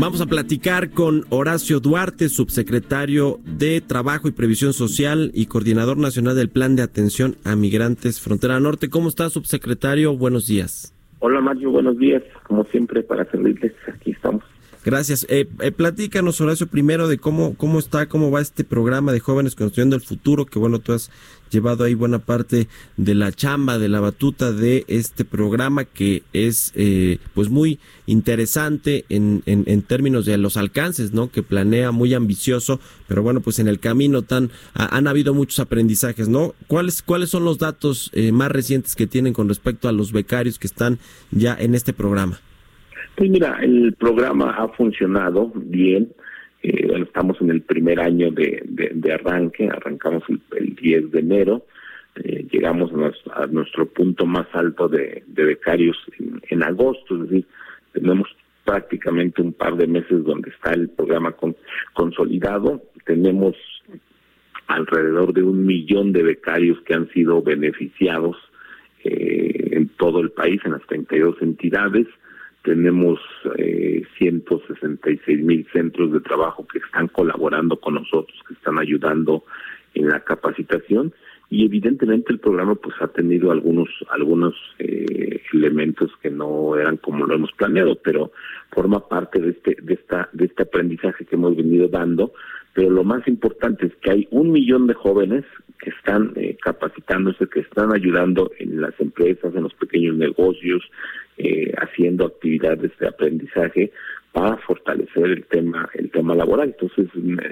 Vamos a platicar con Horacio Duarte, subsecretario de Trabajo y Previsión Social y coordinador nacional del Plan de Atención a Migrantes Frontera Norte. ¿Cómo está, subsecretario? Buenos días. Hola Mario, buenos días. Como siempre, para servirles, aquí estamos. Gracias. Eh, eh, platícanos, Horacio, primero de cómo, cómo está, cómo va este programa de jóvenes construyendo el futuro, que bueno, tú has llevado ahí buena parte de la chamba, de la batuta de este programa que es eh, pues muy interesante en, en, en, términos de los alcances, ¿no? Que planea muy ambicioso, pero bueno, pues en el camino tan han habido muchos aprendizajes, ¿no? ¿Cuáles, cuáles son los datos eh, más recientes que tienen con respecto a los becarios que están ya en este programa? Pues mira, el programa ha funcionado bien. Eh, estamos en el primer año de, de, arranque, arrancamos el, el, 10 de enero, eh, llegamos a nuestro, punto más alto de, de becarios en, en, agosto, es decir, tenemos prácticamente un par de meses donde está el programa con, consolidado, tenemos alrededor de un millón de becarios que han sido beneficiados eh, en todo el país, en las 32 entidades, tenemos eh, 166 mil centros de trabajo que están colaborando con nosotros, que están ayudando en la capacitación y evidentemente el programa pues ha tenido algunos algunos eh, elementos que no eran como lo hemos planeado, pero forma parte de este de esta de este aprendizaje que hemos venido dando. Pero lo más importante es que hay un millón de jóvenes que están eh, capacitándose, que están ayudando en las empresas, en los pequeños negocios, eh, haciendo actividades de aprendizaje para fortalecer el tema el tema laboral. Entonces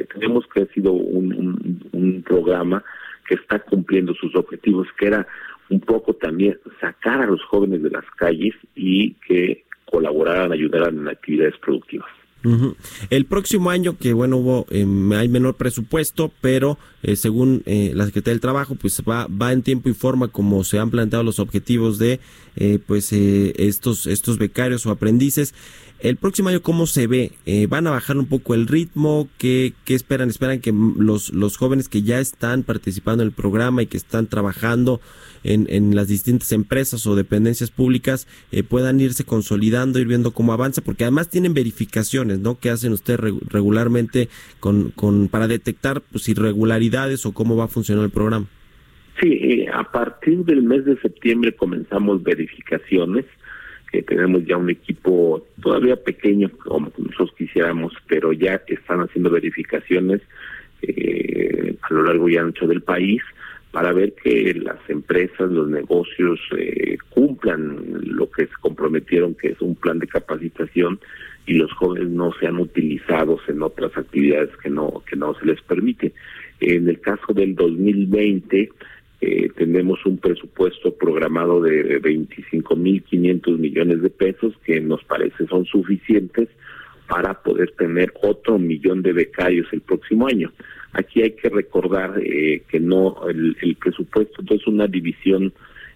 creemos que ha sido un, un programa que está cumpliendo sus objetivos, que era un poco también sacar a los jóvenes de las calles y que colaboraran, ayudaran en actividades productivas. Uh. El próximo año, que bueno, hubo, eh, hay menor presupuesto, pero eh, según eh, la Secretaría del Trabajo, pues va, va en tiempo y forma como se han planteado los objetivos de eh, pues estos, estos becarios o aprendices. El próximo año, ¿cómo se ve? ¿Van a bajar un poco el ritmo? ¿Qué, qué esperan? ¿Esperan que los, los jóvenes que ya están participando en el programa y que están trabajando en, en las distintas empresas o dependencias públicas eh, puedan irse consolidando, ir viendo cómo avanza, porque además tienen verificaciones, ¿no? Que hacen ustedes regularmente con, con, para detectar pues, irregularidades o cómo va a funcionar el programa. Sí, eh, a partir del mes de septiembre comenzamos verificaciones, que tenemos ya un equipo todavía pequeño como nosotros quisiéramos, pero ya están haciendo verificaciones eh, a lo largo y ancho del país para ver que las empresas, los negocios eh, cumplan lo que se comprometieron, que es un plan de capacitación y los jóvenes no sean utilizados en otras actividades que no que no se les permite. En el caso del 2020 eh, tenemos un presupuesto programado de 25.500 millones de pesos que nos parece son suficientes para poder tener otro millón de becarios el próximo año. Aquí hay que recordar eh, que no el, presupuesto no es una división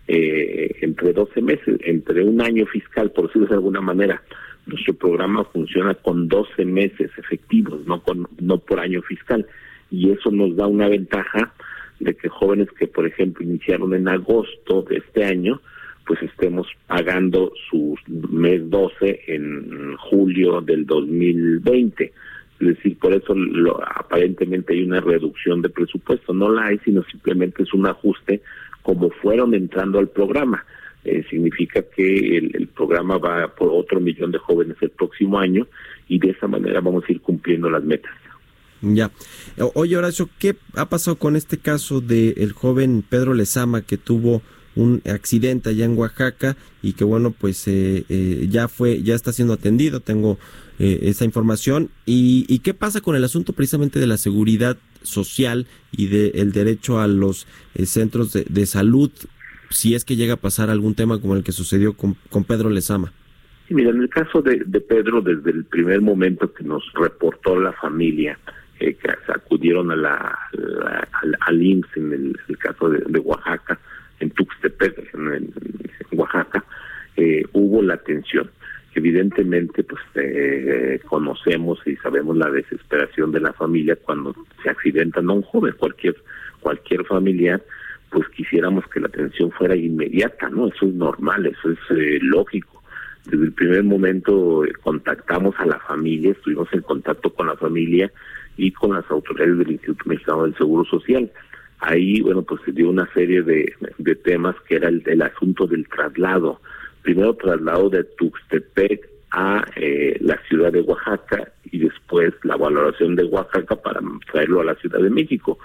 eh, entre 12 meses, entre un año fiscal, por decirlo de alguna manera. Nuestro programa funciona con 12 meses efectivos, no con no por año fiscal, y eso nos da una ventaja de que jóvenes que, por ejemplo, iniciaron en agosto de este año, pues estemos pagando su mes 12 en julio del 2020. Es decir, por eso lo, aparentemente hay una reducción de presupuesto. No la hay, sino simplemente es un ajuste como fueron entrando al programa. Eh, significa que el, el, programa va por otro millón de jóvenes el próximo año y de esa manera vamos a ir cumpliendo las metas. Ya. Oye, Horacio, ¿qué ha pasado con este caso del el joven Pedro Lezama que tuvo un accidente allá en Oaxaca y que bueno pues eh, eh, ya fue ya está siendo atendido tengo eh, esa información. Y, qué pasa con el asunto precisamente de la seguridad social y del de derecho a los eh, centros de, de, salud si es que llega a pasar algún tema como el que sucedió con, con Pedro Lezama Sí, mira, en el caso de, Pedro, desde el primer momento que nos reportó la familia, que acudieron a la, al, IMSS en el, caso de, Oaxaca, en Tuxtepec, en, Oaxaca, eh, hubo la atención. Evidentemente, pues eh, conocemos y sabemos la desesperación de la familia cuando se accidenta no un joven, cualquier cualquier familiar, pues quisiéramos que la atención fuera inmediata, ¿no? Eso es normal, eso es eh, lógico. Desde el primer momento eh, contactamos a la familia, estuvimos en contacto con la familia y con las autoridades del Instituto Mexicano del Seguro Social. Ahí, bueno, pues se dio una serie de, de temas que era el, el asunto del traslado. Primero traslado de Tuxtepec a eh, la ciudad de Oaxaca y después la valoración de Oaxaca para traerlo a la Ciudad de México.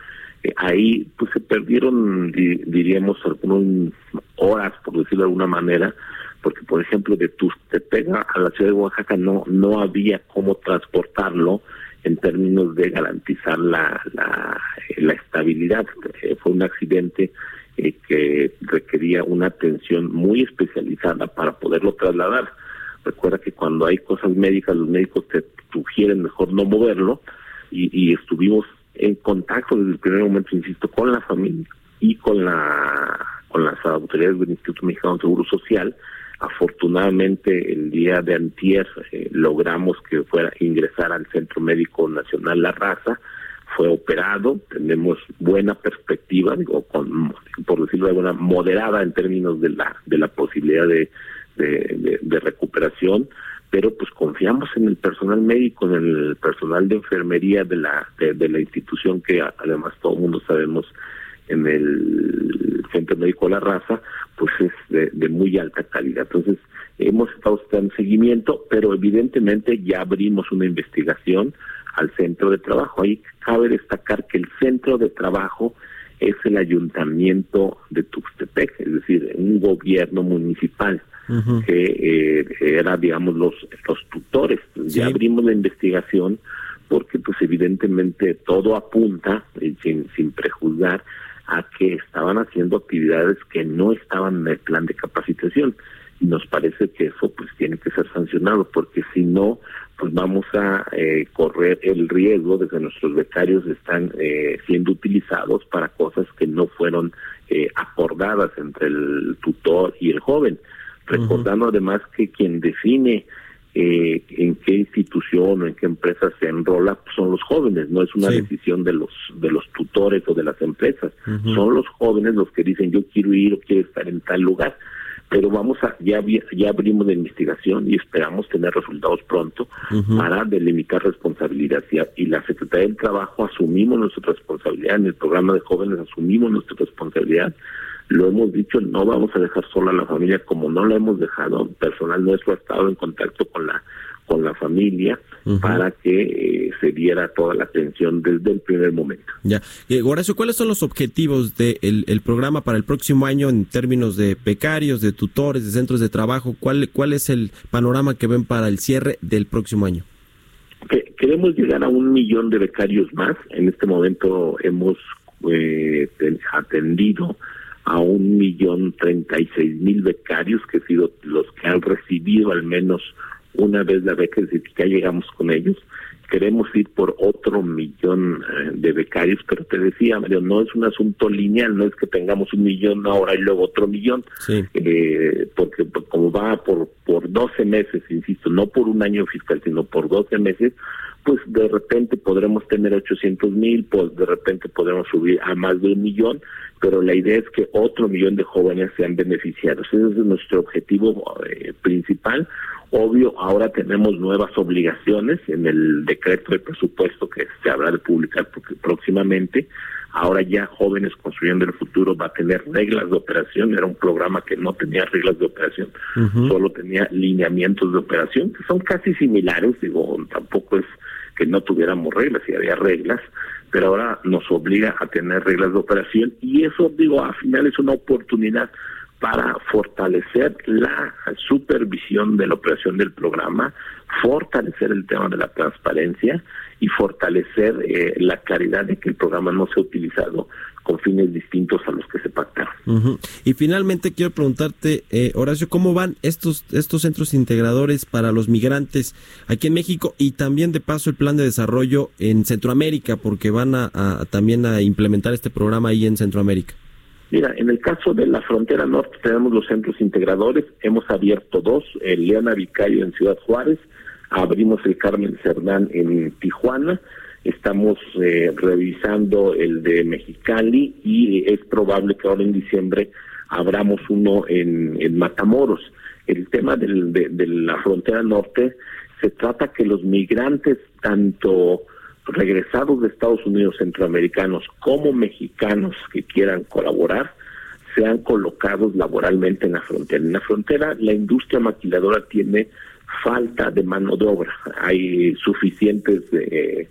Eh, ahí pues se perdieron, diríamos, algunas horas, por decirlo de alguna manera, porque por ejemplo de Tuxtepec a la ciudad de Oaxaca no, no había cómo transportarlo en términos de garantizar la, la, la estabilidad. Eh, fue un accidente eh, que requería una atención muy especializada para poderlo trasladar. Recuerda que cuando hay cosas médicas, los médicos te sugieren mejor no moverlo y, y estuvimos en contacto desde el primer momento, insisto, con la familia y con la con las autoridades del Instituto Mexicano de Seguro Social. Afortunadamente, el día de antier eh, logramos que fuera ingresar al Centro Médico Nacional La Raza, fue operado, tenemos buena perspectiva, digo, con, por decirlo de alguna moderada en términos de la de la posibilidad de, de recuperación. Pero pues confiamos en el personal médico, en el personal de enfermería de la de, la institución que además todo el mundo sabemos en el Centro Médico de la Raza, pues es de, muy alta calidad. Entonces, hemos estado en seguimiento, pero evidentemente ya abrimos una investigación al centro de trabajo. Ahí cabe destacar que el centro de trabajo es el ayuntamiento de Tuxtepec, es decir, un gobierno municipal que eh, era, digamos, los, los tutores. Ya abrimos la investigación porque, pues, evidentemente todo apunta, eh, sin, sin prejuzgar, a que estaban haciendo actividades que no estaban en el plan de capacitación. Y nos parece que eso, pues, tiene que ser sancionado, porque si no, pues vamos a eh, correr el riesgo de que nuestros becarios están eh, siendo utilizados para cosas que no fueron eh, acordadas entre el tutor y el joven recordando además que quien define eh, en qué institución o en qué empresa se enrola pues, son los jóvenes, no es una decisión de los de los tutores o de las empresas, son los jóvenes los que dicen yo quiero ir o quiero estar en tal lugar pero vamos a ya ya abrimos la investigación y esperamos tener resultados pronto para delimitar responsabilidad. Y la Secretaría del Trabajo asumimos nuestra responsabilidad en el programa de jóvenes asumimos nuestra responsabilidad lo hemos dicho, no vamos a dejar sola a la familia como no la hemos dejado. Personal nuestro ha estado en contacto con la con la familia para que eh, se diera toda la atención desde el primer momento. Ya, eh, Horacio, ¿cuáles son los objetivos del de el programa para el próximo año en términos de becarios, de tutores, de centros de trabajo? ¿Cuál, cuál es el panorama que ven para el cierre del próximo año? queremos llegar a un millón de becarios más. En este momento hemos eh, atendido a un millón treinta y seis mil becarios, que han sido los que han recibido al menos una vez la beca, es decir, que ya llegamos con ellos. Queremos ir por otro millón eh, de becarios, pero te decía, Mario, no es un asunto lineal, no es que tengamos un millón ahora y luego otro millón, eh, porque como va por, por 12 meses, insisto, no por un año fiscal, sino por 12 meses, pues de repente podremos tener 800 mil, pues de repente podremos subir a más de un millón, pero la idea es que otro millón de jóvenes sean beneficiados. Ese es nuestro objetivo eh, principal. Obvio, ahora tenemos nuevas obligaciones en el decreto de presupuesto que se habrá de publicar próximamente. Ahora ya Jóvenes Construyendo el Futuro va a tener reglas de operación. Era un programa que no tenía reglas de operación, solo tenía lineamientos de operación, que son casi similares. Digo, tampoco es que no tuviéramos reglas, y había reglas, pero ahora nos obliga a tener reglas de operación y eso, digo, al final es una oportunidad para fortalecer la supervisión de la operación del programa, fortalecer el tema de la transparencia y fortalecer eh, la claridad de que el programa no se ha utilizado con fines distintos a los que se pactaron. Y finalmente quiero preguntarte, eh, Horacio, ¿cómo van estos, estos centros integradores para los migrantes aquí en México y también de paso el plan de desarrollo en Centroamérica, porque van a, también a implementar este programa ahí en Centroamérica? Mira, en el caso de la frontera norte tenemos los centros integradores, hemos abierto dos, el Leona Vicario en Ciudad Juárez, abrimos el Carmen Cerdán en Tijuana, estamos eh, revisando el de Mexicali y es probable que ahora en diciembre abramos uno en, en Matamoros. El tema del, de, de la frontera norte se trata que los migrantes, tanto regresados de Estados Unidos centroamericanos como mexicanos que quieran colaborar, sean colocados laboralmente en la frontera. En la frontera la industria maquiladora tiene falta de mano de obra, hay suficientes eh,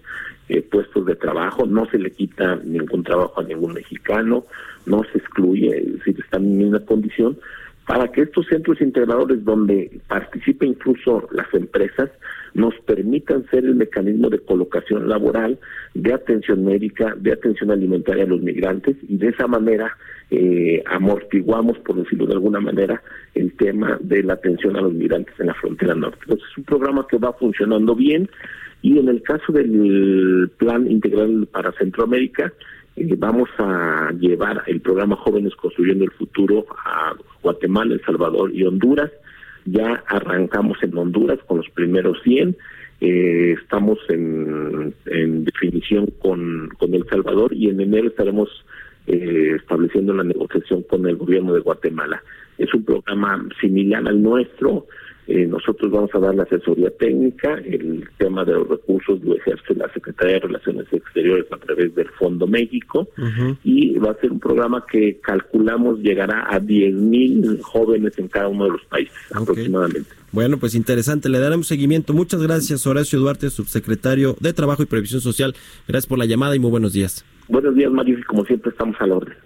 eh, puestos de trabajo, no se le quita ningún trabajo a ningún mexicano, no se excluye, es decir, están en misma condición, para que estos centros integradores donde participen incluso las empresas nos permitan ser el mecanismo de colocación laboral, de atención médica, de atención alimentaria a los migrantes y de esa manera eh, amortiguamos, por decirlo de alguna manera, el tema de la atención a los migrantes en la frontera norte. Entonces es un programa que va funcionando bien y en el caso del Plan Integral para Centroamérica, vamos a llevar el programa Jóvenes Construyendo el Futuro a Guatemala, El Salvador y Honduras. Ya arrancamos en Honduras con los primeros 100. Eh, estamos en, definición con, con El Salvador y en enero estaremos eh, estableciendo la negociación con el gobierno de Guatemala. Es un programa similar al nuestro, eh, nosotros vamos a dar la asesoría técnica, el tema de los recursos lo ejerce la Secretaría de Relaciones Exteriores a través del Fondo México y va a ser un programa que calculamos llegará a 10.000 jóvenes en cada uno de los países aproximadamente. Bueno, pues interesante, le daremos seguimiento. Muchas gracias, Horacio Duarte, subsecretario de Trabajo y Previsión Social. Gracias por la llamada y muy buenos días. Buenos días, Mario, y como siempre estamos a la orden.